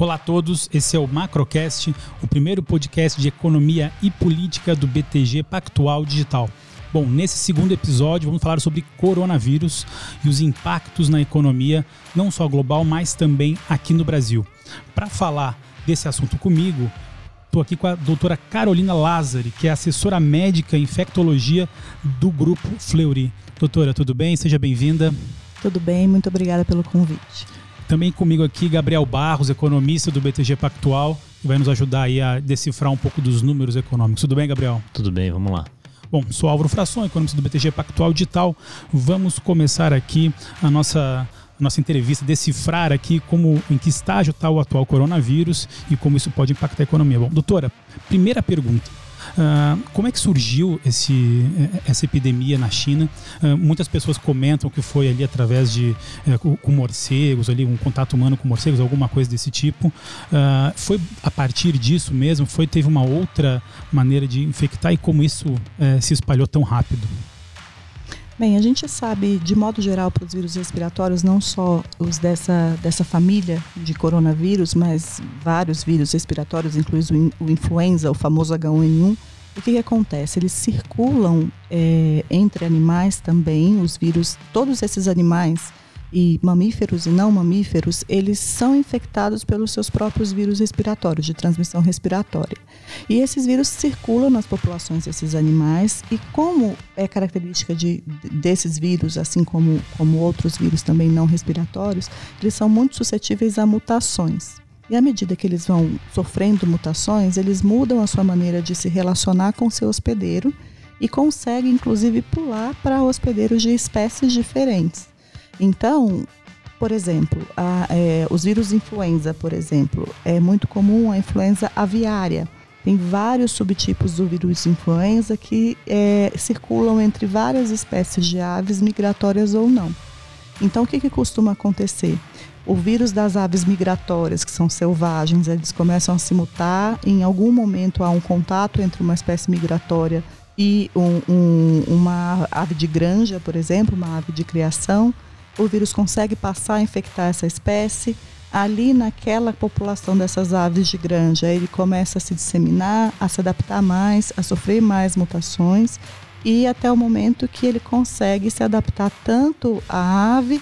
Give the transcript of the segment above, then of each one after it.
Olá a todos, esse é o Macrocast, o primeiro podcast de economia e política do BTG Pactual Digital. Bom, nesse segundo episódio vamos falar sobre coronavírus e os impactos na economia, não só global, mas também aqui no Brasil. Para falar desse assunto comigo, estou aqui com a doutora Carolina Lázari, que é assessora médica em infectologia do grupo Fleury. Doutora, tudo bem? Seja bem-vinda. Tudo bem, muito obrigada pelo convite. Também comigo aqui Gabriel Barros, economista do BTG Pactual, que vai nos ajudar aí a decifrar um pouco dos números econômicos. Tudo bem, Gabriel? Tudo bem, vamos lá. Bom, sou Álvaro Fração, economista do BTG Pactual Digital. Vamos começar aqui a nossa nossa entrevista, decifrar aqui como em que estágio está o atual coronavírus e como isso pode impactar a economia. Bom, doutora, primeira pergunta. Uh, como é que surgiu esse, eh, essa epidemia na China? Uh, muitas pessoas comentam que foi ali através de uh, com, morcegos, ali um contato humano com morcegos, alguma coisa desse tipo. foi a partir disso mesmo? Foi teve uma outra maneira de infectar e como isso se espalhou tão rápido? Bem, a gente sabe, de modo geral, para os vírus respiratórios, não só os dessa, dessa família de coronavírus, mas vários vírus respiratórios, incluindo o influenza, o famoso H1N1, o que, que acontece? Eles circulam é, entre animais também, os vírus, todos esses animais e mamíferos e não mamíferos, eles são infectados pelos seus próprios vírus respiratórios, de transmissão respiratória. E esses vírus circulam nas populações desses animais, e como é característica de, desses vírus, assim como, como outros vírus também não respiratórios, eles são muito suscetíveis a mutações. E à medida que eles vão sofrendo mutações, eles mudam a sua maneira de se relacionar com seu hospedeiro e conseguem, inclusive, pular para hospedeiros de espécies diferentes. Então, por exemplo, a, é, os vírus influenza, por exemplo, é muito comum a influenza aviária. Tem vários subtipos do vírus influenza que é, circulam entre várias espécies de aves migratórias ou não. Então, o que, que costuma acontecer? O vírus das aves migratórias, que são selvagens, eles começam a se mutar. Em algum momento há um contato entre uma espécie migratória e um, um, uma ave de granja, por exemplo, uma ave de criação o vírus consegue passar a infectar essa espécie. Ali naquela população dessas aves de granja, ele começa a se disseminar, a se adaptar mais, a sofrer mais mutações e até o momento que ele consegue se adaptar tanto à ave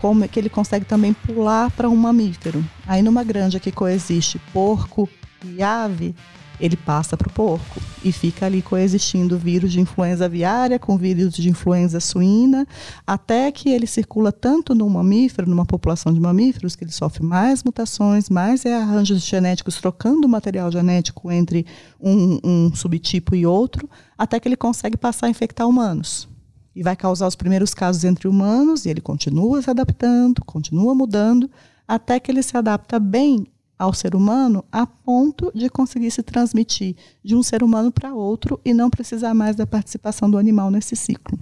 como que ele consegue também pular para um mamífero. Aí numa granja que coexiste porco e ave, ele passa para o porco e fica ali coexistindo vírus de influenza aviária com vírus de influenza suína, até que ele circula tanto no mamífero, numa população de mamíferos, que ele sofre mais mutações, mais é arranjos genéticos trocando o material genético entre um, um subtipo e outro, até que ele consegue passar a infectar humanos. E vai causar os primeiros casos entre humanos, e ele continua se adaptando, continua mudando, até que ele se adapta bem ao ser humano a ponto de conseguir se transmitir de um ser humano para outro e não precisar mais da participação do animal nesse ciclo.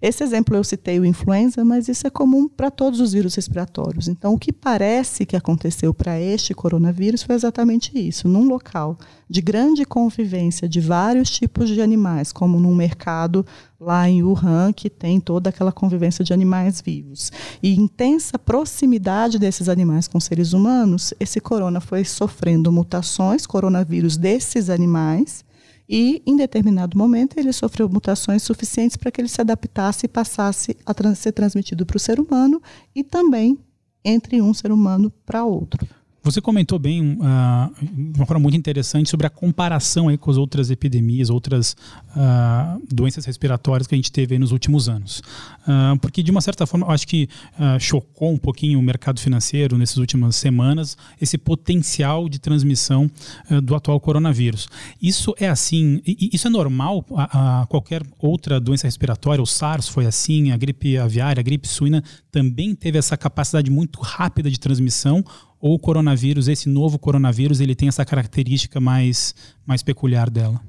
Esse exemplo eu citei o influenza, mas isso é comum para todos os vírus respiratórios. Então, o que parece que aconteceu para este coronavírus foi exatamente isso. Num local de grande convivência de vários tipos de animais, como num mercado lá em Wuhan, que tem toda aquela convivência de animais vivos, e intensa proximidade desses animais com seres humanos, esse corona foi sofrendo mutações, coronavírus desses animais, e, em determinado momento, ele sofreu mutações suficientes para que ele se adaptasse e passasse a trans ser transmitido para o ser humano e também entre um ser humano para outro. Você comentou bem, uh, uma forma muito interessante, sobre a comparação aí com as outras epidemias, outras uh, doenças respiratórias que a gente teve nos últimos anos. Uh, porque, de uma certa forma, eu acho que chocou um pouquinho o mercado financeiro nessas últimas semanas esse potencial de transmissão do atual coronavírus. Isso é assim, isso é normal a, a qualquer outra doença respiratória, o SARS foi assim, a gripe aviária, a gripe suína também teve essa capacidade muito rápida de transmissão o coronavírus, esse novo coronavírus, ele tem essa característica mais, mais peculiar dela?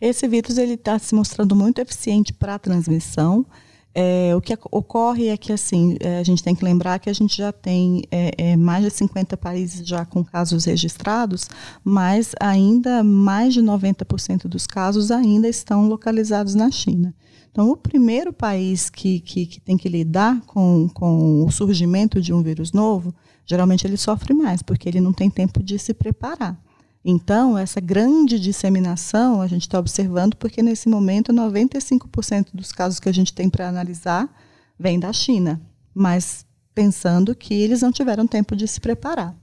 Esse vírus ele está se mostrando muito eficiente para a transmissão. É, o que ocorre é que assim é, a gente tem que lembrar que a gente já tem é, é mais de 50 países já com casos registrados, mas ainda mais de 90% dos casos ainda estão localizados na China. Então, o primeiro país que, que, que tem que lidar com, com o surgimento de um vírus novo geralmente ele sofre mais, porque ele não tem tempo de se preparar. Então, essa grande disseminação a gente está observando porque nesse momento 95% dos casos que a gente tem para analisar vem da China, mas pensando que eles não tiveram tempo de se preparar.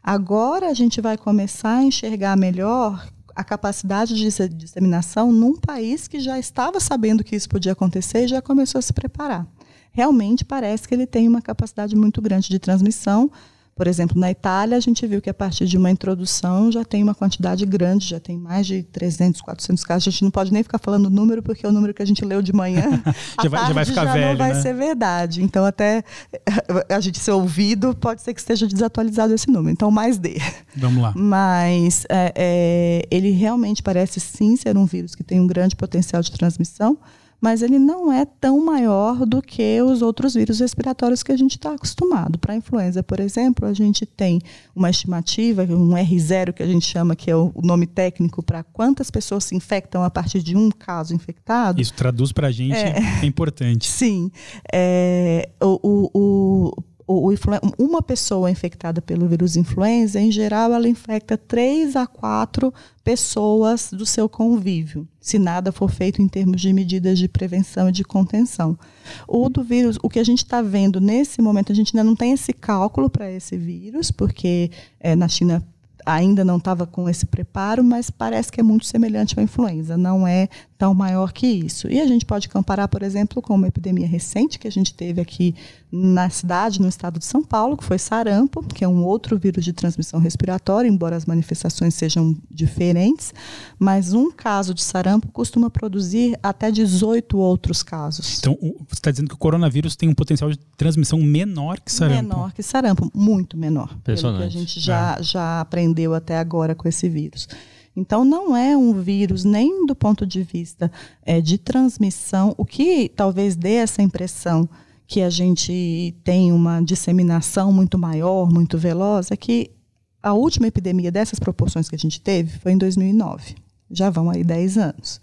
Agora a gente vai começar a enxergar melhor a capacidade de disseminação num país que já estava sabendo que isso podia acontecer e já começou a se preparar. Realmente parece que ele tem uma capacidade muito grande de transmissão, por exemplo, na Itália, a gente viu que a partir de uma introdução já tem uma quantidade grande, já tem mais de 300, 400 casos. A gente não pode nem ficar falando o número, porque é o número que a gente leu de manhã, já, vai, já vai ficar já velho, não vai né? ser verdade. Então, até a gente ser ouvido, pode ser que esteja desatualizado esse número. Então, mais D. Vamos lá. Mas é, é, ele realmente parece sim ser um vírus que tem um grande potencial de transmissão, mas ele não é tão maior do que os outros vírus respiratórios que a gente está acostumado. Para a influenza, por exemplo, a gente tem uma estimativa, um R0 que a gente chama, que é o nome técnico para quantas pessoas se infectam a partir de um caso infectado. Isso traduz para a gente, é, é, importante. Sim. É, o, o, o o, uma pessoa infectada pelo vírus influenza, em geral, ela infecta três a quatro pessoas do seu convívio, se nada for feito em termos de medidas de prevenção e de contenção. O do vírus, o que a gente está vendo nesse momento, a gente ainda não tem esse cálculo para esse vírus, porque é, na China ainda não estava com esse preparo, mas parece que é muito semelhante à influenza, não é tão maior que isso. E a gente pode comparar, por exemplo, com uma epidemia recente que a gente teve aqui na cidade, no estado de São Paulo, que foi sarampo, que é um outro vírus de transmissão respiratória, embora as manifestações sejam diferentes, mas um caso de sarampo costuma produzir até 18 outros casos. Então, você está dizendo que o coronavírus tem um potencial de transmissão menor que sarampo? Menor que sarampo, muito menor. Pelo que a gente já, é. já aprendeu até agora com esse vírus. Então, não é um vírus, nem do ponto de vista é, de transmissão, o que talvez dê essa impressão que a gente tem uma disseminação muito maior, muito veloz, é que a última epidemia dessas proporções que a gente teve foi em 2009. Já vão aí 10 anos.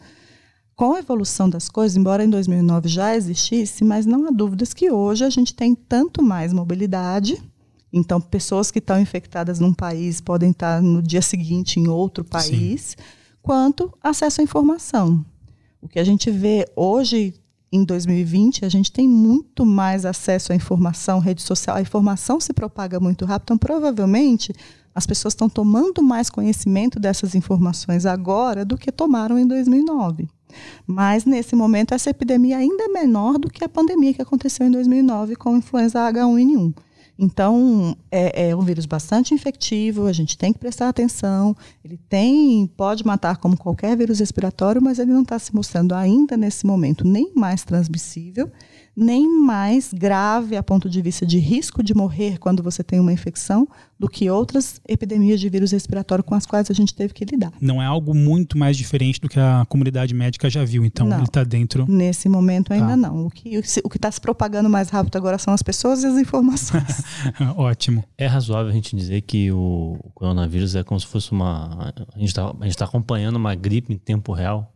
Com a evolução das coisas, embora em 2009 já existisse, mas não há dúvidas que hoje a gente tem tanto mais mobilidade. Então, pessoas que estão infectadas num país podem estar no dia seguinte em outro país, Sim. quanto acesso à informação. O que a gente vê hoje em 2020, a gente tem muito mais acesso à informação, rede social, a informação se propaga muito rápido, então provavelmente as pessoas estão tomando mais conhecimento dessas informações agora do que tomaram em 2009. Mas nesse momento essa epidemia ainda é menor do que a pandemia que aconteceu em 2009 com a influenza H1N1. Então, é, é, um vírus bastante infectivo, a gente tem que prestar atenção. Ele tem, pode matar como qualquer vírus respiratório, mas ele não está se mostrando ainda nesse momento nem mais transmissível nem mais grave a ponto de vista de risco de morrer quando você tem uma infecção do que outras epidemias de vírus respiratório com as quais a gente teve que lidar. Não é algo muito mais diferente do que a comunidade médica já viu, então não, ele está dentro. Nesse momento ainda tá. não. O que o está se propagando mais rápido agora são as pessoas e as informações. Ótimo. É razoável a gente dizer que o coronavírus é como se fosse uma. A gente está tá acompanhando uma gripe em tempo real.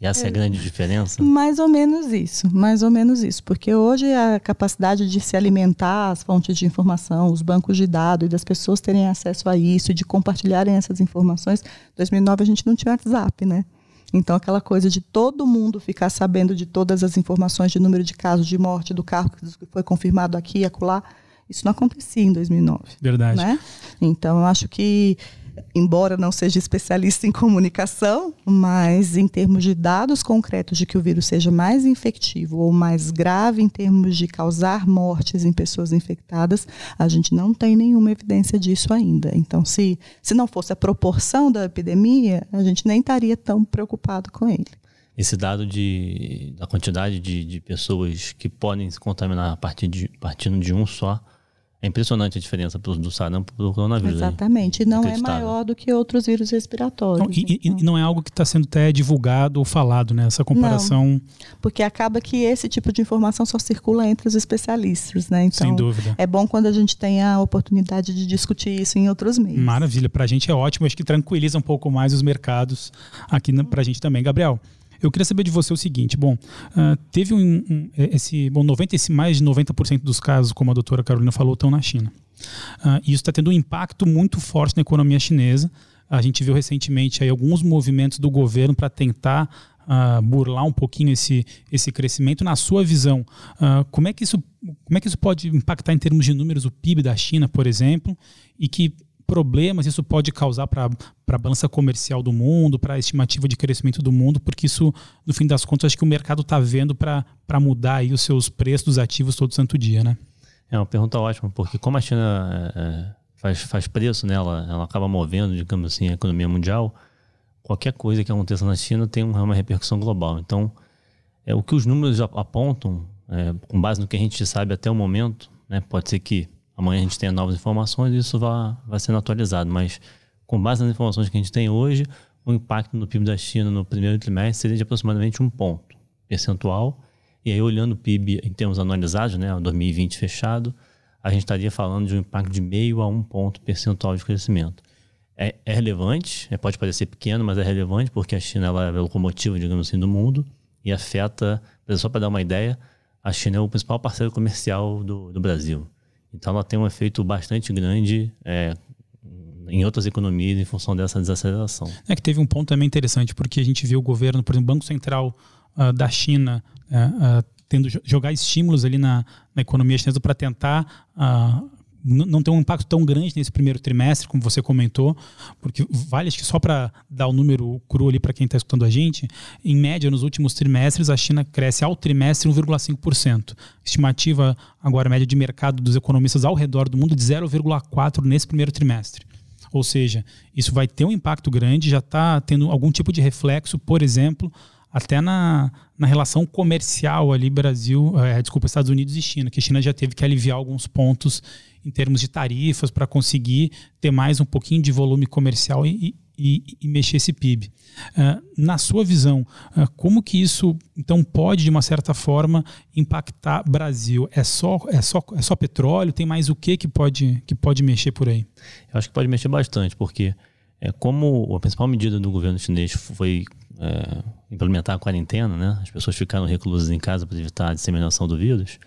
E essa é a grande diferença? Mais ou menos isso, mais ou menos isso. Porque hoje a capacidade de se alimentar as fontes de informação, os bancos de dados e das pessoas terem acesso a isso, de compartilharem essas informações. Em 2009 a gente não tinha WhatsApp, né? Então, aquela coisa de todo mundo ficar sabendo de todas as informações de número de casos de morte do carro que foi confirmado aqui e acolá, isso não acontecia em 2009. Verdade. Né? Então, eu acho que embora não seja especialista em comunicação, mas em termos de dados concretos de que o vírus seja mais infectivo ou mais grave em termos de causar mortes em pessoas infectadas, a gente não tem nenhuma evidência disso ainda. Então, se, se não fosse a proporção da epidemia, a gente nem estaria tão preocupado com ele. Esse dado de, da quantidade de, de pessoas que podem se contaminar a partir de, partindo de um só é impressionante a diferença do sarampo para o coronavírus. Exatamente. E não é maior do que outros vírus respiratórios. Não, e, então. e, não é algo que está sendo até divulgado ou falado, né? Essa comparação. Não, porque acaba que esse tipo de informação só circula entre os especialistas, né? Então, Sem dúvida. É bom quando a gente tem a oportunidade de discutir isso em outros meios. Maravilha. Para a gente é ótimo. Acho que tranquiliza um pouco mais os mercados aqui para a gente também. Gabriel, Eu queria saber de você o seguinte: bom, uh, teve um, um, esse, bom, 90, esse, mais de 90% dos casos, como a doutora Carolina falou, estão na China. Uh, e isso está tendo um impacto muito forte na economia chinesa. A gente viu recentemente aí alguns movimentos do governo para tentar uh, burlar um pouquinho esse, esse crescimento. Na sua visão, uh, como, é que isso, como é que isso pode impactar em termos de números o PIB da China, por exemplo, e que problemas isso pode causar para a balança comercial do mundo, para a estimativa de crescimento do mundo, porque isso, no fim das contas, acho que o mercado está vendo para mudar aí os seus preços dos ativos todo santo dia, né? É uma pergunta ótima, porque como a China é, é faz, faz preço, né, ela, ela acaba movendo, digamos assim, a economia mundial, qualquer coisa que aconteça na China tem uma, repercussão global. Então, é, o que os números apontam, é, com base no que a gente sabe até o momento, né, pode ser que amanhã a gente tenha novas informações e isso vá, vá sendo atualizado, mas com base nas informações que a gente tem hoje, o impacto no PIB da China no primeiro trimestre seria de aproximadamente um ponto percentual. E aí, olhando o PIB em termos anualizados, né, 2020 fechado, a gente estaria falando de um impacto de meio a um ponto percentual de crescimento é, é relevante, é, pode parecer pequeno, mas é relevante porque a China ela é a locomotiva, digamos assim, do mundo e afeta, só para dar uma ideia, a China é o principal parceiro comercial do, do Brasil. Então ela tem um efeito bastante grande é, em outras economias em função dessa desaceleração. É que teve um ponto também interessante, porque a gente viu o governo, por exemplo, o Banco Central uh, da China uh, uh, tendo jogar estímulos ali na, na economia chinesa para tentar não tem um impacto tão grande nesse primeiro trimestre, como você comentou, porque vale, acho que só para dar o um número cru ali para quem está escutando a gente, em média, nos últimos trimestres, a China cresce ao trimestre 1,5%. Estimativa agora média de mercado dos economistas ao redor do mundo de 0,4% nesse primeiro trimestre. Ou seja, isso vai ter um impacto grande, já está tendo algum tipo de reflexo, por exemplo, até na, na relação comercial ali Brasil, é, desculpa, Estados Unidos e China, que a China já teve que aliviar alguns pontos em termos de tarifas para conseguir ter mais um pouquinho de volume comercial e, e, e mexer esse PIB. Uh, ah, na sua visão, uh, como que isso então pode de uma certa forma impactar Brasil? É só é só é só petróleo? Tem mais o que que pode que pode mexer por aí? Eu acho que pode mexer bastante porque é como a principal medida do governo chinês foi é, implementar a quarentena, né? As pessoas ficaram reclusas em casa para evitar a disseminação do vírus.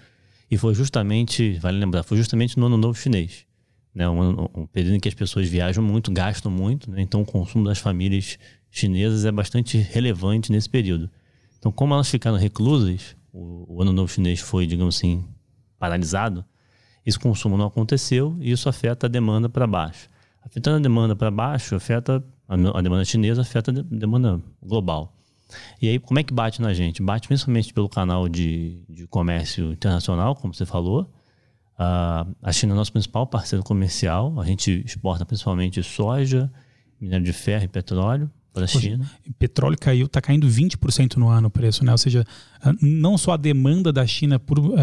E foi justamente, vale lembrar, foi justamente no Ano Novo Chinês. Né? Um, um período em que as pessoas viajam muito, gastam muito, né? então o consumo das famílias chinesas é bastante relevante nesse período. Então, como elas ficaram reclusas, o, o Ano Novo Chinês foi, digamos assim, paralisado, esse consumo não aconteceu e isso afeta a demanda para baixo. Afetando a demanda para baixo, afeta a, demanda chinesa, afeta a demanda global. E aí, como é que bate na gente? Bate principalmente pelo canal de, de comércio internacional, como você falou. Uh, a China é nosso principal parceiro comercial. A gente exporta principalmente soja, minério de ferro e petróleo para a China. Petróleo caiu, está caindo 20% no ano o preço, né? Ou seja, não só a demanda da China por, uh,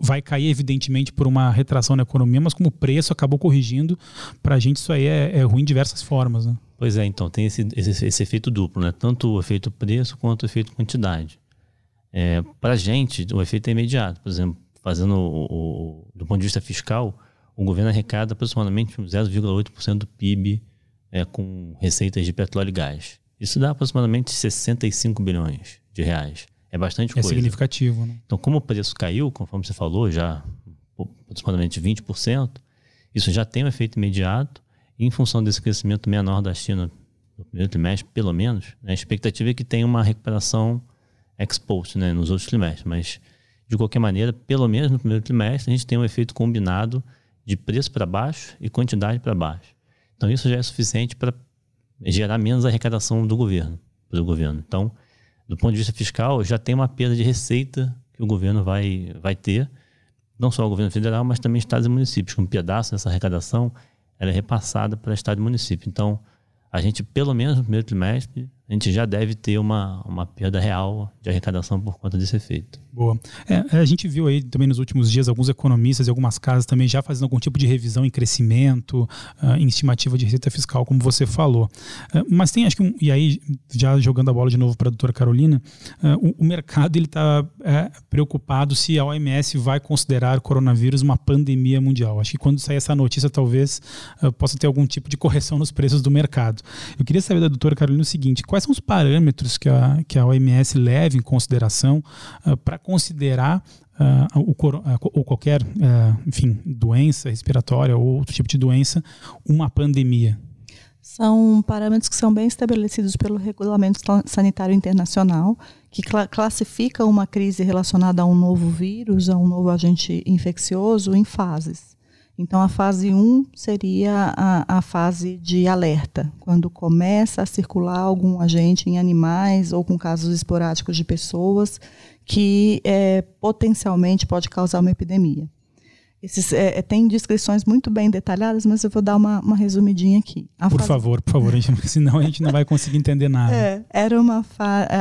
vai cair, evidentemente, por uma retração na economia, mas como o preço acabou corrigindo, para a gente isso aí é, é ruim de diversas formas, né? Pois é, então tem esse, esse, esse, efeito duplo, né? Tanto o efeito preço quanto o efeito quantidade. É, Para a gente, o efeito é imediato. Por exemplo, fazendo o, o, do ponto de vista fiscal, o governo arrecada aproximadamente 0,8% do PIB é, com receitas de petróleo e gás. Isso dá aproximadamente 65 bilhões de reais. É bastante é coisa. É significativo, né? Então, como o preço caiu, conforme você falou, já aproximadamente 20%, isso já tem um efeito imediato em função desse crescimento menor da China no primeiro trimestre, pelo menos, né, a expectativa é que tenha uma recuperação ex-post né, nos outros trimestres. Mas, de qualquer maneira, pelo menos no primeiro trimestre, a gente tem um efeito combinado de preço para baixo e quantidade para baixo. Então, isso já é suficiente para gerar menos arrecadação do governo, do governo. Então, do ponto de vista fiscal, já tem uma perda de receita que o governo vai, vai ter, não só o governo federal, mas também estados e municípios, um pedaço dessa arrecadação é repassada para Estado e município. Então, a gente, pelo menos no primeiro trimestre, a gente já deve ter uma, uma perda real de arrecadação por conta desse efeito. Boa. É, a gente viu aí também nos últimos dias alguns economistas e algumas casas também já fazendo algum tipo de revisão em crescimento, uh, em estimativa de receita fiscal, como você falou. Uh, mas tem, acho que, um, e aí, já jogando a bola de novo para a doutora Carolina, uh, o, o, mercado ele está é, preocupado se a OMS vai considerar o coronavírus uma pandemia mundial. Acho que quando sair essa notícia, talvez possa ter algum tipo de correção nos preços do mercado. Eu queria saber da doutora Carolina o seguinte: quais são os parâmetros que a, que a OMS leva em consideração uh, para considerar uh, o, ou qualquer, enfim, doença respiratória ou outro tipo de doença uma pandemia? São parâmetros que são bem estabelecidos pelo Regulamento Sanitário Internacional, que cl classifica uma crise relacionada a um novo vírus, a um novo agente infeccioso, em fases. Então, a fase 1 seria a, a, fase de alerta, quando começa a circular algum agente em animais ou com casos esporádicos de pessoas que é, potencialmente pode causar uma epidemia. Esses, é, é, tem descrições muito bem detalhadas, mas eu vou dar uma, uma resumidinha aqui. A por fase... favor, por favor, gente, senão a gente não vai conseguir entender nada. É, era uma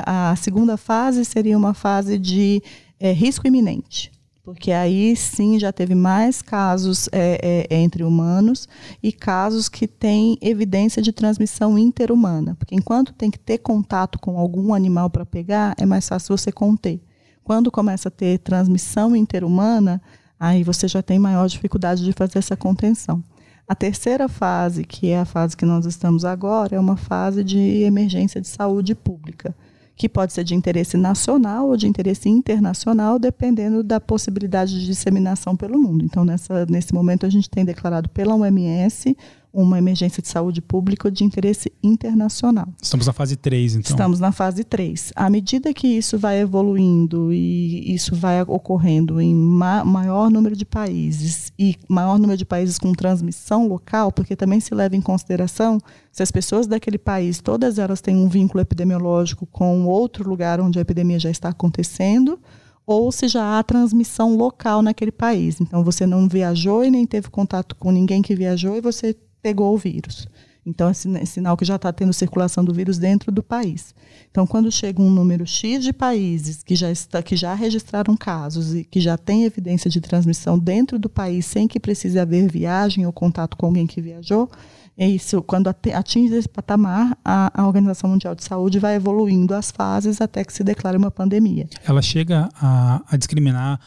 a segunda fase seria uma fase de é, risco iminente, porque aí sim já teve mais casos é, é, entre humanos e casos que têm evidência de transmissão interhumana, porque enquanto tem que ter contato com algum animal para pegar, é mais fácil você conter. Quando começa a ter transmissão interhumana, aí você já tem maior dificuldade de fazer essa contenção. A terceira fase, que é a fase que nós estamos agora, é uma fase de emergência de saúde pública, que pode ser de interesse nacional ou de interesse internacional, dependendo da possibilidade de disseminação pelo mundo. Então, nessa, nesse momento, a gente tem declarado pela OMS uma emergência de saúde pública de interesse internacional. Estamos na fase 3, então. Estamos na fase 3. À medida que isso vai evoluindo e isso vai ocorrendo em ma maior número de países e maior número de países com transmissão local, porque também se leva em consideração se as pessoas daquele país, todas elas têm um vínculo epidemiológico com outro lugar onde a epidemia já está acontecendo, ou se já há transmissão local naquele país. Então, você não viajou e nem teve contato com ninguém que viajou e você pegou o vírus. Então, é, é sinal que já está tendo circulação do vírus dentro do país. Então, quando chega um número X de países que já, está, que já registraram casos e que já tem evidência de transmissão dentro do país, sem que precise haver viagem ou contato com alguém que viajou, é isso. Quando atinge esse patamar, a, a Organização Mundial de Saúde vai evoluindo as fases até que se declare uma pandemia. Ela chega a, a discriminar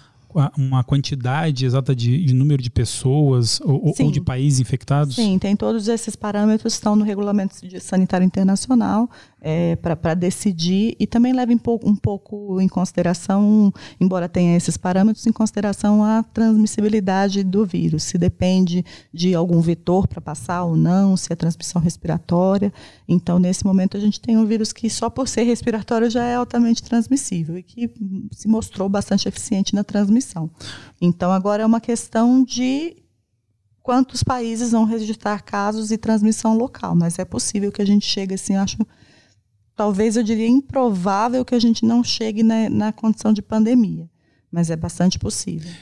uma quantidade exata de, de número de pessoas ou, ou, de países infectados? Sim, tem todos esses parâmetros estão no regulamento sanitário internacional é, para decidir e também leva um pouco, um pouco em consideração, embora tenha esses parâmetros, em consideração a transmissibilidade do vírus, se depende de algum vetor para passar ou não, se é transmissão respiratória. Então, nesse momento, a gente tem um vírus que só por ser respiratório já é altamente transmissível e que se mostrou bastante eficiente na transmissão. Então, agora é uma questão de quantos países vão registrar casos de transmissão local, mas é possível que a gente chegue assim, acho talvez eu diria improvável que a gente não chegue na, na condição de pandemia, mas é bastante possível.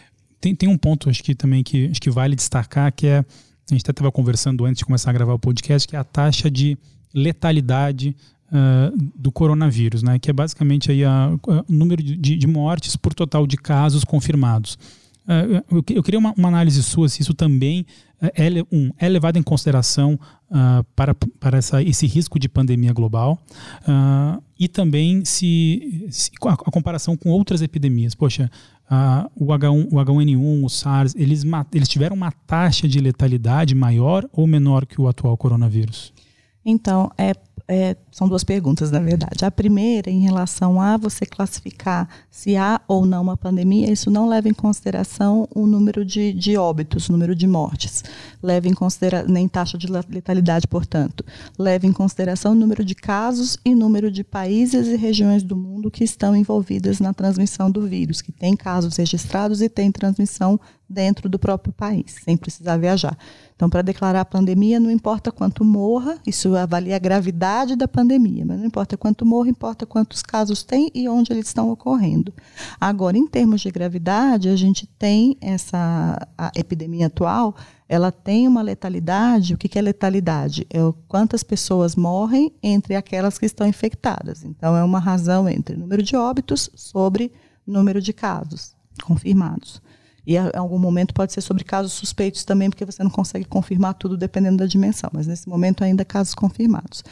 Tem, tem um ponto, acho que também que, acho que vale destacar, que é, a gente até estava conversando antes de começar a gravar o podcast, que é a taxa de letalidade uh, do coronavírus, né? que é basicamente aí o número de, de, mortes por total de casos confirmados. Uh, eu, queria uma, uma, análise sua se isso também é, é, um, é levado em consideração uh, para, para essa, esse risco de pandemia global uh, e também se, se a, a, comparação com outras epidemias. Poxa, uh, o, H1, o H1N1, o SARS, eles, eles tiveram uma taxa de letalidade maior ou menor que o atual coronavírus? Então, é é, são duas perguntas, na verdade. A primeira, em relação a você classificar se há ou não uma pandemia, isso não leva em consideração o número de, de óbitos, o número de mortes. Leva em consideração, nem taxa de letalidade, portanto. Leva em consideração o número de casos e número de países e regiões do mundo que estão envolvidas na transmissão do vírus, que tem casos registrados e tem transmissão dentro do próprio país, sem precisar viajar. Então, para declarar a pandemia, não importa quanto morra, isso avalia a gravidade da pandemia, mas não importa quanto morra, importa quantos casos tem e onde eles estão ocorrendo. Agora, em termos de gravidade, a gente tem essa epidemia atual, ela tem uma letalidade. O que, é letalidade? É quantas pessoas morrem entre aquelas que estão infectadas. Então, é uma razão entre número de óbitos sobre número de casos confirmados. E em algum momento pode ser sobre casos suspeitos também, porque você não consegue confirmar tudo dependendo da dimensão, mas nesse momento ainda casos confirmados.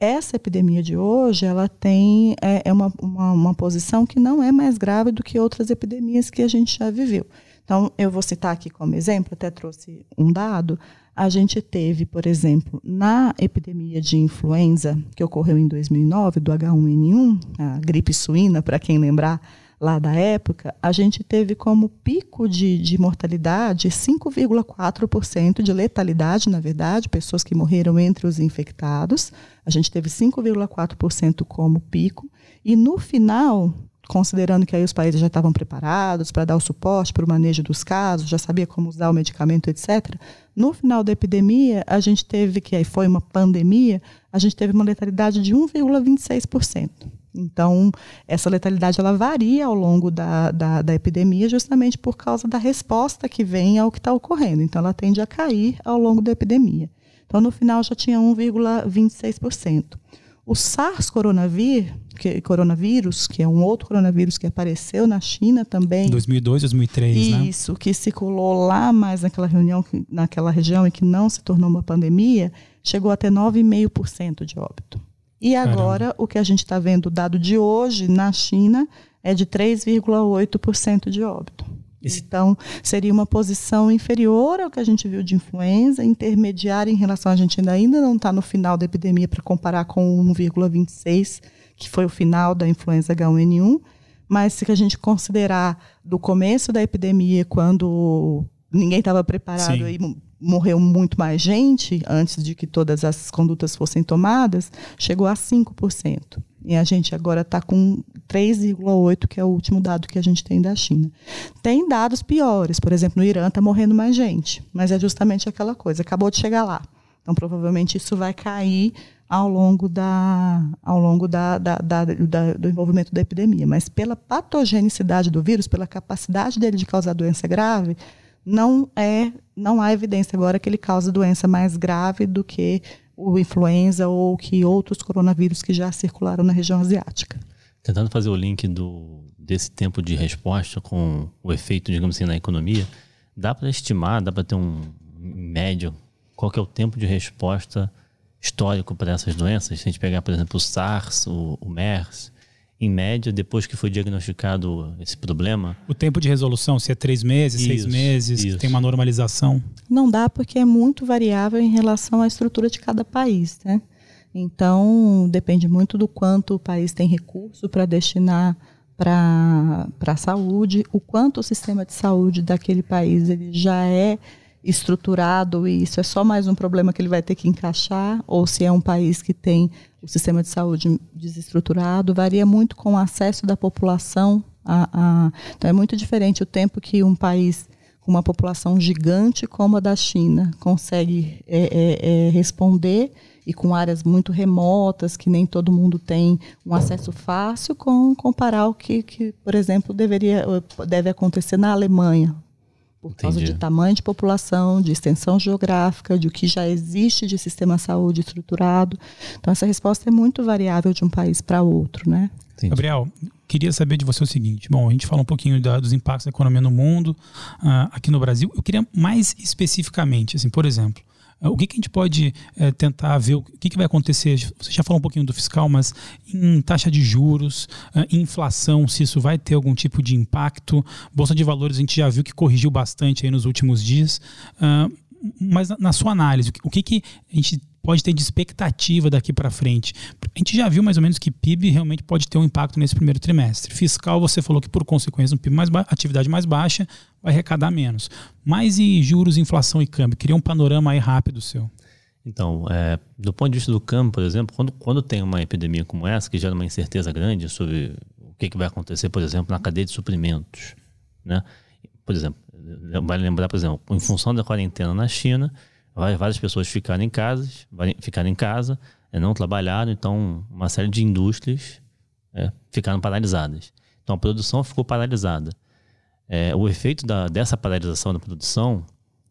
Essa epidemia de hoje, ela tem é, é uma, uma, uma posição que não é mais grave do que outras epidemias que a gente já viveu. Então, eu vou citar aqui como exemplo, até trouxe um dado, a gente teve, por exemplo, na epidemia de influenza que ocorreu em 2009, do H1N1, a gripe suína, para quem lembrar lá da época, a gente teve como pico de, de mortalidade 5,4% de letalidade, na verdade, pessoas que morreram entre os infectados. A gente teve 5,4% como pico. E no final, considerando que aí os países já estavam preparados para dar o suporte para o manejo dos casos, já sabia como usar o medicamento, etc. No final da epidemia, a gente teve, que aí foi uma pandemia, a gente teve uma letalidade de 1,26%. Então, essa letalidade ela varia ao longo da, da, da, epidemia justamente por causa da resposta que vem ao que está ocorrendo. Então, ela tende a cair ao longo da epidemia. Então, no final, já tinha 1,26%. O SARS coronavírus, que, coronavírus, que é um outro coronavírus que apareceu na China também. 2002, 2003, né? Isso, que circulou lá mais naquela reunião, naquela região e que não se tornou uma pandemia, chegou a ter 9,5% de óbito. E agora, Caramba. o que a gente está vendo, o dado de hoje na China, é de 3,8% de óbito. Esse... Então, seria uma posição inferior ao que a gente viu de influenza, intermediária em relação. A gente ainda, ainda não está no final da epidemia para comparar com 1,26, que foi o final da influenza H1N1. Mas se a gente considerar do começo da epidemia, quando ninguém estava preparado, aí morreu muito mais gente antes de que todas as condutas fossem tomadas, chegou a 5%. E a gente agora está com 3,8%, que é o último dado que a gente tem da China. Tem dados piores, por exemplo, no Irã está morrendo mais gente, mas é justamente aquela coisa, acabou de chegar lá. Então, provavelmente, isso vai cair ao longo, da, ao longo da, da, da, da, do envolvimento da epidemia. Mas pela patogenicidade do vírus, pela capacidade dele de causar doença grave, não é não há evidência agora que ele causa doença mais grave do que o influenza ou que outros coronavírus que já circularam na região asiática. Tentando fazer o link do, desse tempo de resposta com o efeito, digamos assim, na economia, dá para estimar, dá para ter um médio, qual é o tempo de resposta histórico para essas doenças? Se a gente pegar, por exemplo, o SARS, o, o MERS, em média, depois que foi diagnosticado esse problema? O tempo de resolução, se é três meses, isso, seis meses, isso. tem uma normalização? Não dá porque é muito variável em relação à estrutura de cada país, né? Então, depende muito do quanto o país tem recurso para destinar para a saúde, o quanto o sistema de saúde daquele país ele já é estruturado e isso é só mais um problema que ele vai ter que encaixar, ou se é um país que tem o sistema de saúde desestruturado, varia muito com o acesso da população. A, a, então é muito diferente o tempo que um país com uma população gigante como a da China consegue é, é, é, responder e com áreas muito remotas que nem todo mundo tem um acesso fácil com comparar o que, que por exemplo deveria deve acontecer na Alemanha por Entendi. causa de tamanho de população, de extensão geográfica, de o que já existe de sistema de saúde estruturado. Então, essa resposta é muito variável de um país para outro, né? Entendi. Gabriel, queria saber de você o seguinte: bom, a gente fala um pouquinho da, dos impactos da economia no mundo, uh, aqui no Brasil. Eu queria mais especificamente, assim, por exemplo, o que, que a gente pode é, tentar ver? O que, que vai acontecer? Você já falou um pouquinho do fiscal, mas em taxa de juros, eh, em inflação, se isso vai ter algum tipo de impacto. Bolsa de valores a gente já viu que corrigiu bastante aí nos últimos dias. Uh, mas na sua análise, o que, que a gente pode ter de expectativa daqui para frente? A gente já viu mais ou menos que PIB realmente pode ter um impacto nesse primeiro trimestre. Fiscal, você falou que por consequência, um PIB mais atividade mais baixa vai arrecadar menos. Mas e juros, inflação e câmbio? Queria um panorama aí rápido seu. Então, é, do ponto de vista do câmbio, por exemplo, quando, quando tem uma epidemia como essa, que gera uma incerteza grande sobre o que, que vai acontecer, por exemplo, na cadeia de suprimentos, né? Por exemplo, vale lembrar, por exemplo, em função da quarentena na China, várias pessoas ficaram em casa, ficaram em casa, é, não trabalharam, então uma série de indústrias é, ficaram paralisadas. Então a produção ficou paralisada. É, o efeito da, dessa paralisação da produção,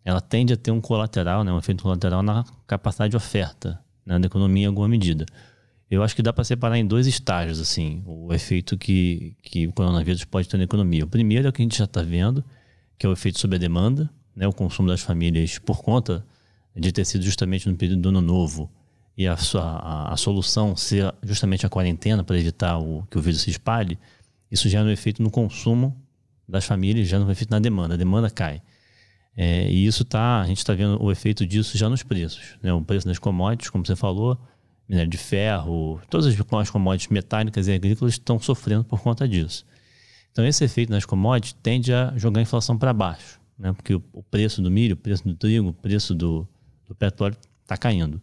ela tende a ter um colateral, né, um efeito colateral na capacidade de oferta né, da economia em alguma medida. Eu acho que dá para separar em dois estágios assim o efeito que, que o coronavírus pode ter na economia. O primeiro é o que a gente já está vendo, que é o efeito sobre a demanda, né, o consumo das famílias por conta de ter sido justamente no período do ano novo e a, a, a solução ser justamente a quarentena para evitar o, que o vírus se espalhe, isso gera um efeito no consumo das famílias, gera um efeito na demanda. A demanda cai. É, e isso tá, a gente está vendo o efeito disso já nos preços. Né? O preço das commodities, como você falou, minério de ferro, todas as commodities metálicas e agrícolas estão sofrendo por conta disso. Então, esse efeito nas commodities tende a jogar a inflação para baixo, né? porque o, preço do milho, o preço do trigo, o preço do, do petróleo está caindo.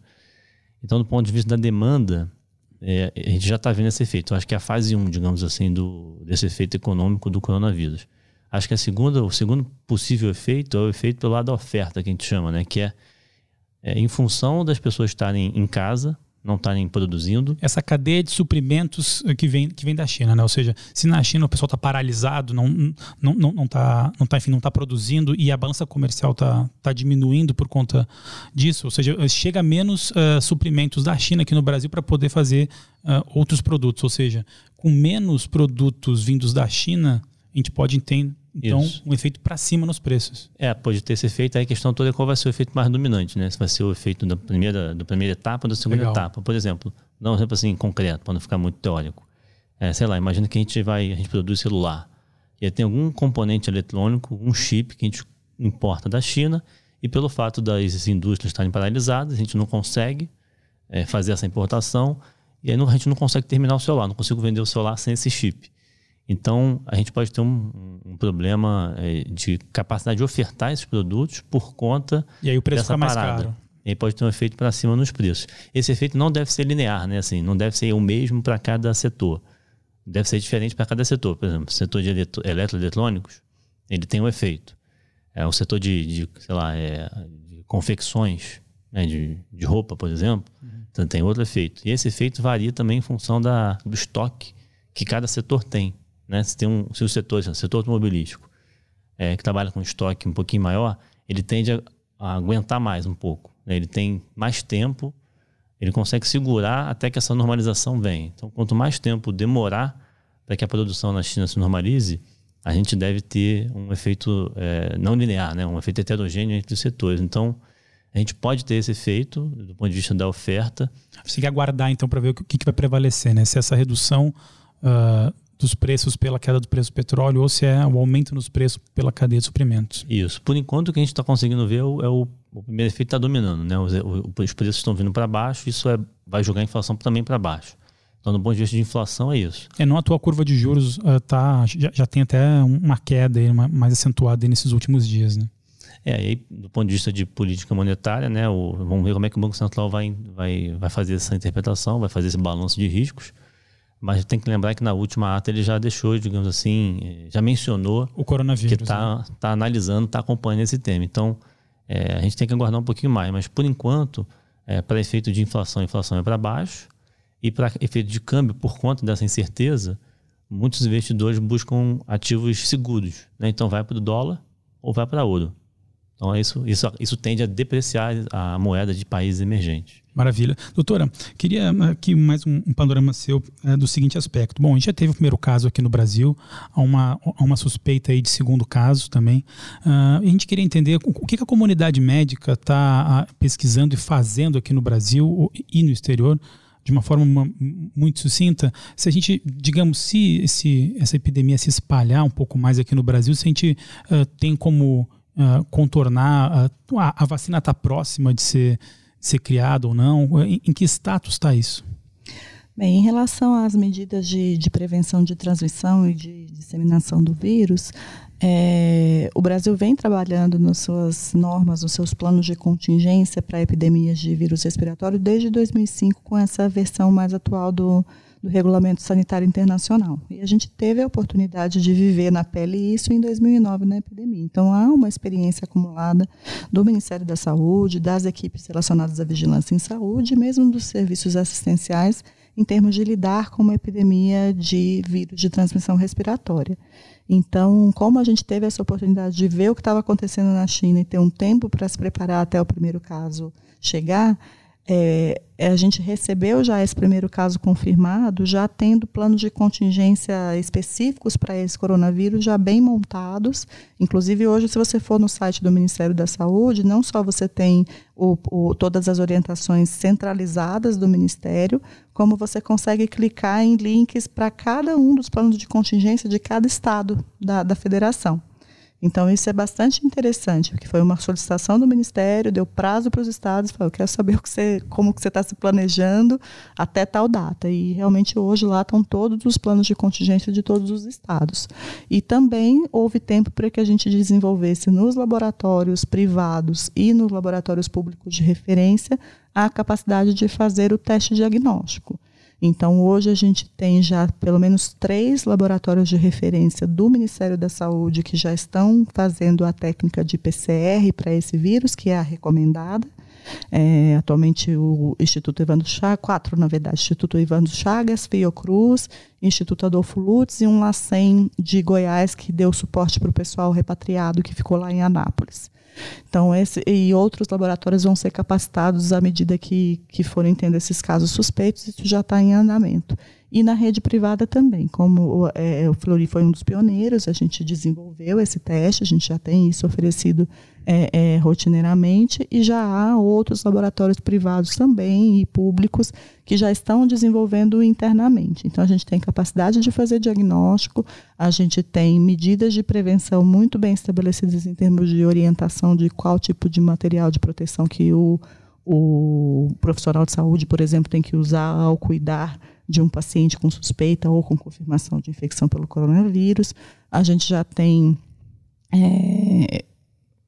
Então, do ponto de vista da demanda, é, a gente já está vendo esse efeito. Eu acho que é a fase 1, digamos assim, do, desse efeito econômico do coronavírus. Acho que a segunda, o segundo possível efeito é o efeito pelo lado da oferta, que a gente chama, né? que é, é em função das pessoas estarem em casa, não estarem produzindo. Essa cadeia de suprimentos que vem, que vem da China, né? Ou seja, se na China o pessoal está paralisado, não não não não está não tá, enfim, não tá produzindo e a balança comercial está tá diminuindo por conta disso, ou seja, chega menos uh, suprimentos da China aqui no Brasil para poder fazer uh, outros produtos, ou seja, com menos produtos vindos da China, a gente pode entender então, Isso. um efeito para cima nos preços. É, pode ter esse efeito. Aí a questão toda é qual vai ser o efeito mais dominante, né? Se vai ser o efeito da primeira, da primeira etapa ou da segunda Legal. etapa. Por exemplo, não um exemplo assim concreto, para não ficar muito teórico. É, sei lá, imagina que a gente vai, a gente produz celular. E aí tem algum componente eletrônico, um chip que a gente importa da China, e pelo fato das indústrias estarem paralisadas, a gente não consegue é, fazer essa importação, e aí não, a gente não consegue terminar o celular, não consigo vender o celular sem esse chip. Então, a gente pode ter um, um problema é, de capacidade de ofertar esses produtos por conta e aí o preço fica parada. mais caro. E aí pode ter um efeito para cima nos preços. Esse efeito não deve ser linear, né? Assim, não deve ser o mesmo para cada setor. Deve ser diferente para cada setor. Por exemplo, o setor de eletroeletrônicos, ele tem um efeito. É o setor de, de sei lá, é, de confecções, né? de, de roupa, por exemplo, uhum. então tem outro efeito. E esse efeito varia também em função da, do estoque que cada setor tem. Né? Se tem um, se o setor, se o setor automobilístico, é, que trabalha com estoque um pouquinho maior, ele tende a, a aguentar mais um pouco. Né? Ele tem mais tempo, ele consegue segurar até que essa normalização venha. Então, quanto mais tempo demorar para que a produção na China se normalize, a gente deve ter um efeito é, não linear, né? um efeito heterogêneo entre os setores. Então, a gente pode ter esse efeito do ponto de vista da oferta. Você tem que aguardar, então, para ver o que, que vai prevalecer, né? Se essa redução uh, dos preços pela queda do preço do petróleo ou se é o aumento nos preços pela cadeia de suprimentos. Isso. Por enquanto, o que a gente está conseguindo ver é o, é o, o primeiro efeito está dominando. Né? Os, os preços estão vindo para baixo, isso é, vai jogar a inflação também para baixo. Então, do ponto de vista de inflação, é isso. É, não a tua curva de juros uh, tá, já, já tem até uma queda aí, uma, mais acentuada nesses últimos dias, né? É, e aí, do ponto de vista de política monetária, né, o, vamos ver como é que o Banco Central vai, vai, vai fazer essa interpretação, vai fazer esse balanço de riscos. Mas tem que lembrar que na última ata ele já deixou, digamos assim, já mencionou o coronavírus, que está né? tá analisando, está acompanhando esse tema. Então, é, a gente tem que aguardar um pouquinho mais. Mas, por enquanto, é, para efeito de inflação, a inflação é para baixo. E para efeito de câmbio, por conta dessa incerteza, muitos investidores buscam ativos seguros. Né? Então, vai para o dólar ou vai para ouro. Então, é isso, isso, isso tende a depreciar a moeda de países emergentes. Maravilha. Doutora, queria aqui mais um, um panorama seu é, do seguinte aspecto. Bom, a gente já teve o primeiro caso aqui no Brasil, há uma, há uma suspeita aí de segundo caso também. Uh, a gente queria entender o, o que, que a comunidade médica está pesquisando e fazendo aqui no Brasil e no exterior de uma forma muito sucinta, se a gente, digamos, se esse, essa epidemia se espalhar um pouco mais aqui no Brasil, se a gente uh, tem como uh, contornar, uh, a vacina está próxima de ser, ser criada ou não? Em, em que status está isso? Bem, em relação às medidas de, de prevenção de transmissão e de disseminação do vírus, é, o Brasil vem trabalhando nas suas normas, nos seus planos de contingência para epidemias de vírus respiratório desde 2005, com essa versão mais atual do, do Regulamento Sanitário Internacional. E a gente teve a oportunidade de viver na pele isso em 2009 na epidemia. Então há uma experiência acumulada do Ministério da Saúde, das equipes relacionadas à vigilância em saúde, mesmo dos serviços assistenciais, em termos de lidar com uma epidemia de vírus de transmissão respiratória. Então, como a gente teve essa oportunidade de ver o que estava acontecendo na China e ter um tempo para se preparar até o primeiro caso chegar, é, a gente recebeu já esse primeiro caso confirmado, já tendo planos de contingência específicos para esse coronavírus já bem montados. Inclusive, hoje, se você for no site do Ministério da Saúde, não só você tem o, o, todas as orientações centralizadas do Ministério, como você consegue clicar em links para cada um dos planos de contingência de cada estado da, da federação. Então, isso é bastante interessante, porque foi uma solicitação do Ministério, deu prazo para os estados, falou, eu quero saber que você, como que você está se planejando até tal data. E realmente hoje lá estão todos os planos de contingência de todos os estados. E também houve tempo para que a gente desenvolvesse nos laboratórios privados e nos laboratórios públicos de referência a capacidade de fazer o teste diagnóstico. Então, hoje a gente tem já pelo menos três laboratórios de referência do Ministério da Saúde que já estão fazendo a técnica de PCR para esse vírus, que é a recomendada. É, atualmente o Instituto Evandro Chagas, quatro na verdade, Instituto Evandro Chagas, Fiocruz, Instituto Adolfo Lutz e um LACEN de Goiás que deu suporte para o pessoal repatriado que ficou lá em Anápolis. Então, esse, e outros laboratórios vão ser capacitados à medida que, que forem tendo esses casos suspeitos, isso já está em andamento. E na rede privada também, como é, o Flori foi um dos pioneiros, a gente desenvolveu esse teste, a gente já tem isso oferecido é, é, rotineiramente, e já há outros laboratórios privados também e públicos que já estão desenvolvendo internamente. Então, a gente tem capacidade de fazer diagnóstico, a gente tem medidas de prevenção muito bem estabelecidas em termos de orientação de qual tipo de material de proteção que o, o profissional de saúde, por exemplo, tem que usar ao cuidar de um paciente com suspeita ou com confirmação de infecção pelo coronavírus. A gente já tem, é,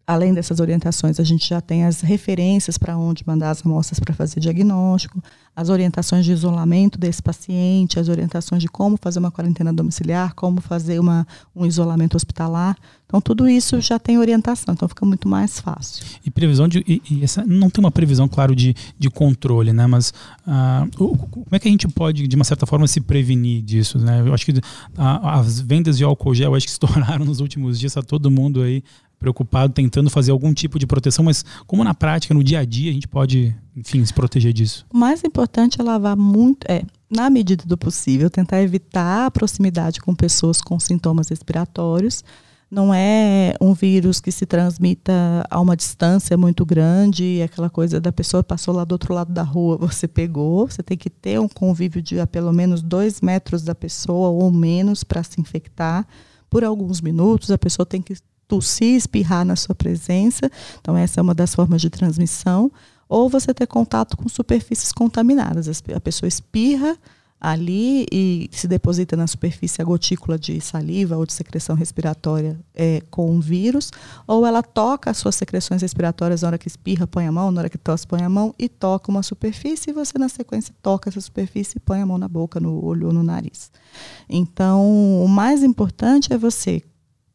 além dessas orientações, a gente já tem as referências para onde mandar as amostras para fazer diagnóstico, as orientações de isolamento desse paciente, as orientações de como fazer uma quarentena domiciliar, como fazer uma, um isolamento hospitalar. Então, tudo isso já tem orientação, então fica muito mais fácil. E previsão de. E, e essa, não tem uma previsão, claro, de, de controle, né? Mas uh, como é que a gente pode, de uma certa forma, se prevenir disso? Né? Eu acho que uh, as vendas de álcool gel acho que estouraram nos últimos dias, está todo mundo aí preocupado, tentando fazer algum tipo de proteção, mas como na prática, no dia a dia, a gente pode, enfim, se proteger disso? O mais importante é lavar muito, é, na medida do possível, tentar evitar a proximidade com pessoas com sintomas respiratórios. Não é um vírus que se transmita a uma distância muito grande, aquela coisa da pessoa passou lá do outro lado da rua, você pegou. Você tem que ter um convívio de pelo menos dois metros da pessoa ou menos para se infectar. Por alguns minutos, a pessoa tem que tossir, espirrar na sua presença. Então, essa é uma das formas de transmissão. Ou você ter contato com superfícies contaminadas. A pessoa espirra ali e se deposita na superfície a gotícula de saliva ou de secreção respiratória é, com vírus, ou ela toca as suas secreções respiratórias na hora que espirra, põe a mão, na hora que tosse, põe a mão e toca uma superfície, e você na sequência toca essa superfície e põe a mão na boca, no olho ou no nariz. Então, o mais importante é você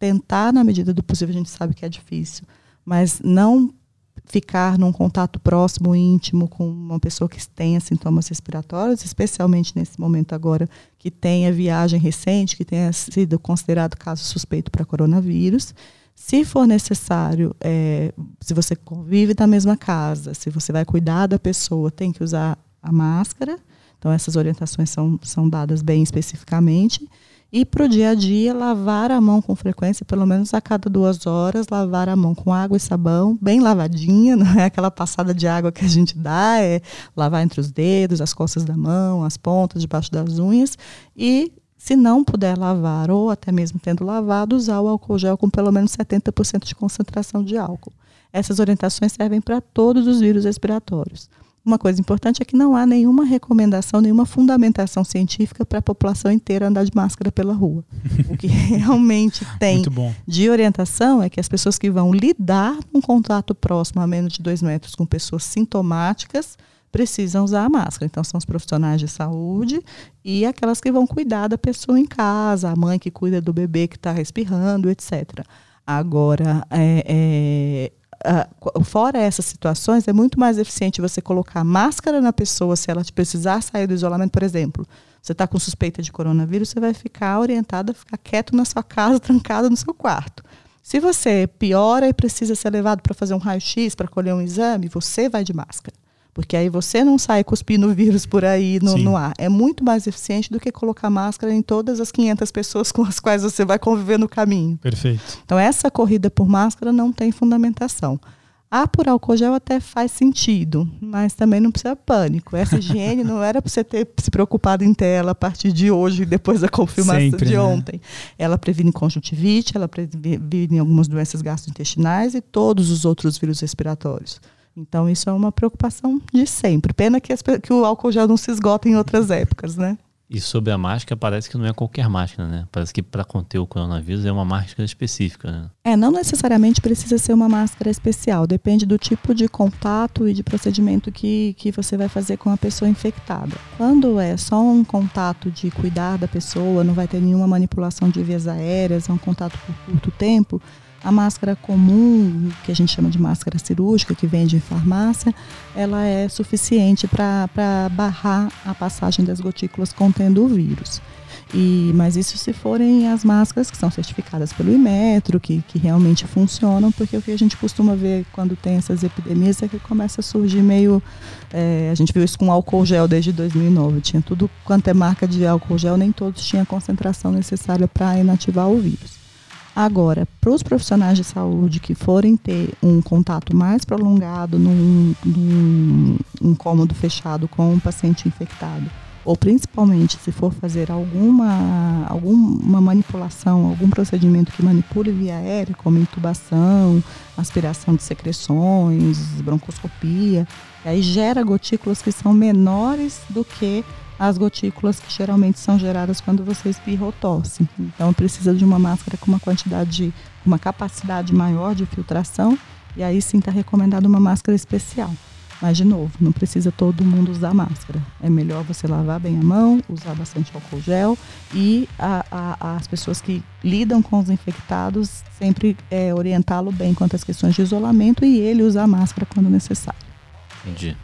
tentar, na medida do possível, a gente sabe que é difícil, mas não ficar num contato próximo, íntimo com uma pessoa que tenha sintomas respiratórios, especialmente nesse momento agora que tenha viagem recente, que tenha sido considerado caso suspeito para coronavírus. Se for necessário, é, se você convive na mesma casa, se você vai cuidar da pessoa, tem que usar a máscara. Então, essas orientações são, são dadas bem especificamente. E para o dia a dia, lavar a mão com frequência, pelo menos a cada duas horas, lavar a mão com água e sabão, bem lavadinha, não é aquela passada de água que a gente dá, é lavar entre os dedos, as costas da mão, as pontas, debaixo das unhas. E, se não puder lavar, ou até mesmo tendo lavado, usar o álcool gel com pelo menos 70% de concentração de álcool. Essas orientações servem para todos os vírus respiratórios. Uma coisa importante é que não há nenhuma recomendação, nenhuma fundamentação científica para a população inteira andar de máscara pela rua. O que realmente tem de orientação é que as pessoas que vão lidar com contato próximo a menos de dois metros com pessoas sintomáticas precisam usar a máscara. Então, são os profissionais de saúde e aquelas que vão cuidar da pessoa em casa, a mãe que cuida do bebê que está respirando, etc. Agora, é, é, uh, fora essas situações, é muito mais eficiente você colocar máscara na pessoa se ela precisar sair do isolamento, por exemplo. Você está com suspeita de coronavírus, você vai ficar orientada a ficar quieto na sua casa, trancado no seu quarto. Se você piora e precisa ser levado para fazer um raio-x, para colher um exame, você vai de máscara. Porque aí você não sai cuspindo o vírus por aí no, no, ar. É muito mais eficiente do que colocar máscara em todas as 500 pessoas com as quais você vai conviver no caminho. Perfeito. Então, essa corrida por máscara não tem fundamentação. Ah, por álcool gel até faz sentido, mas também não precisa pânico. Essa higiene não era para você ter se preocupado em ter ela a partir de hoje, depois da confirmação Sempre, de né? ontem. Ela previne conjuntivite, ela previne algumas doenças gastrointestinais e todos os outros vírus respiratórios. Então, isso é uma preocupação de sempre. Pena que, as, que o álcool gel não se esgota em outras épocas, né? E sobre a máscara, parece que não é qualquer máscara, né? Parece que para conter o coronavírus é uma máscara específica, né? É, não necessariamente precisa ser uma máscara especial. Depende do tipo de contato e de procedimento que, que você vai fazer com a pessoa infectada. Quando é só um contato de cuidar da pessoa, não vai ter nenhuma manipulação de vias aéreas, é um contato por curto tempo, a máscara comum, que a gente chama de máscara cirúrgica, que vende em farmácia, ela é suficiente para barrar a passagem das gotículas contendo o vírus. E, mas isso se forem as máscaras que são certificadas pelo Imetro, que, que realmente funcionam, porque o que a gente costuma ver quando tem essas epidemias é que começa a surgir meio. É, a gente viu isso com álcool gel desde 2009. Tinha tudo quanto é marca de álcool gel, nem todos tinham a concentração necessária para inativar o vírus. Agora, para os profissionais de saúde que forem ter um contato mais prolongado num, num um cômodo fechado com um paciente infectado, ou principalmente se for fazer alguma, alguma manipulação, algum procedimento que manipule via aérea, como intubação, aspiração de secreções, broncoscopia, aí gera gotículas que são menores do que as gotículas que geralmente são geradas quando você espirra ou tosse. Então precisa de uma máscara com uma quantidade, uma capacidade maior de filtração e aí sim está recomendada uma máscara especial. Mas, de novo, não precisa todo mundo usar máscara. É melhor você lavar bem a mão, usar bastante álcool gel e a, a, as pessoas que lidam com os infectados sempre é, orientá-lo bem quanto às questões de isolamento e ele usar máscara quando necessário. Entendi.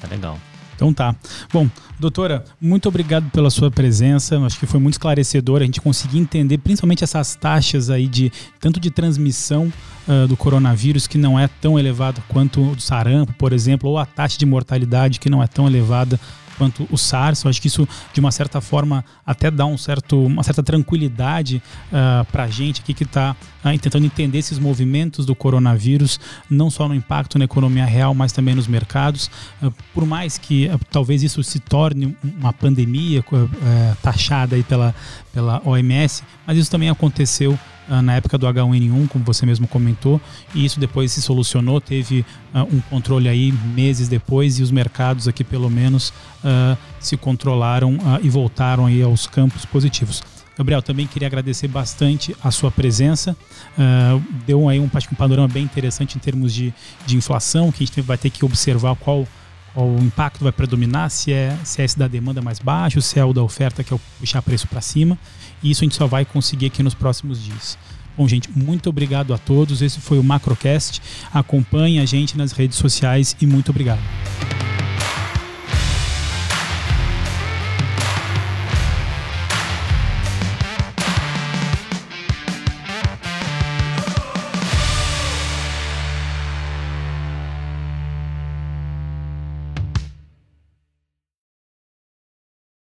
Tá legal. Então tá. Bom, doutora, muito obrigado pela sua presença. Acho que foi muito esclarecedor a gente conseguir entender principalmente essas taxas aí de tanto de transmissão uh, do coronavírus que não é tão elevada quanto o do sarampo, por exemplo, ou a taxa de mortalidade que não é tão elevada quanto o SARS. Eu acho que isso, de uma certa forma, até dá um certo, uma certa tranquilidade uh, ah, para a gente aqui que está uh, ah, tentando entender esses movimentos do coronavírus, não só no impacto na economia real, mas também nos mercados. Uh, por mais que talvez isso se torne uma pandemia eh, taxada aí pela, pela OMS, mas isso também aconteceu na época do H1N1, como você mesmo comentou, e isso depois se solucionou, teve uh, um controle aí meses depois e os mercados aqui pelo menos uh, se controlaram e voltaram aí aos campos positivos. Gabriel, também queria agradecer bastante a sua presença. Uh, deu aí um, um panorama bem interessante em termos de, de inflação, que a gente vai ter que observar qual, qual o impacto vai predominar, se é, se é esse da demanda mais baixo, se é o da oferta que é o puxar preço para cima. E isso a gente só vai conseguir aqui nos próximos dias. Bom, gente, muito obrigado a todos. Esse foi o Macrocast. Acompanhe a gente nas redes sociais e muito obrigado.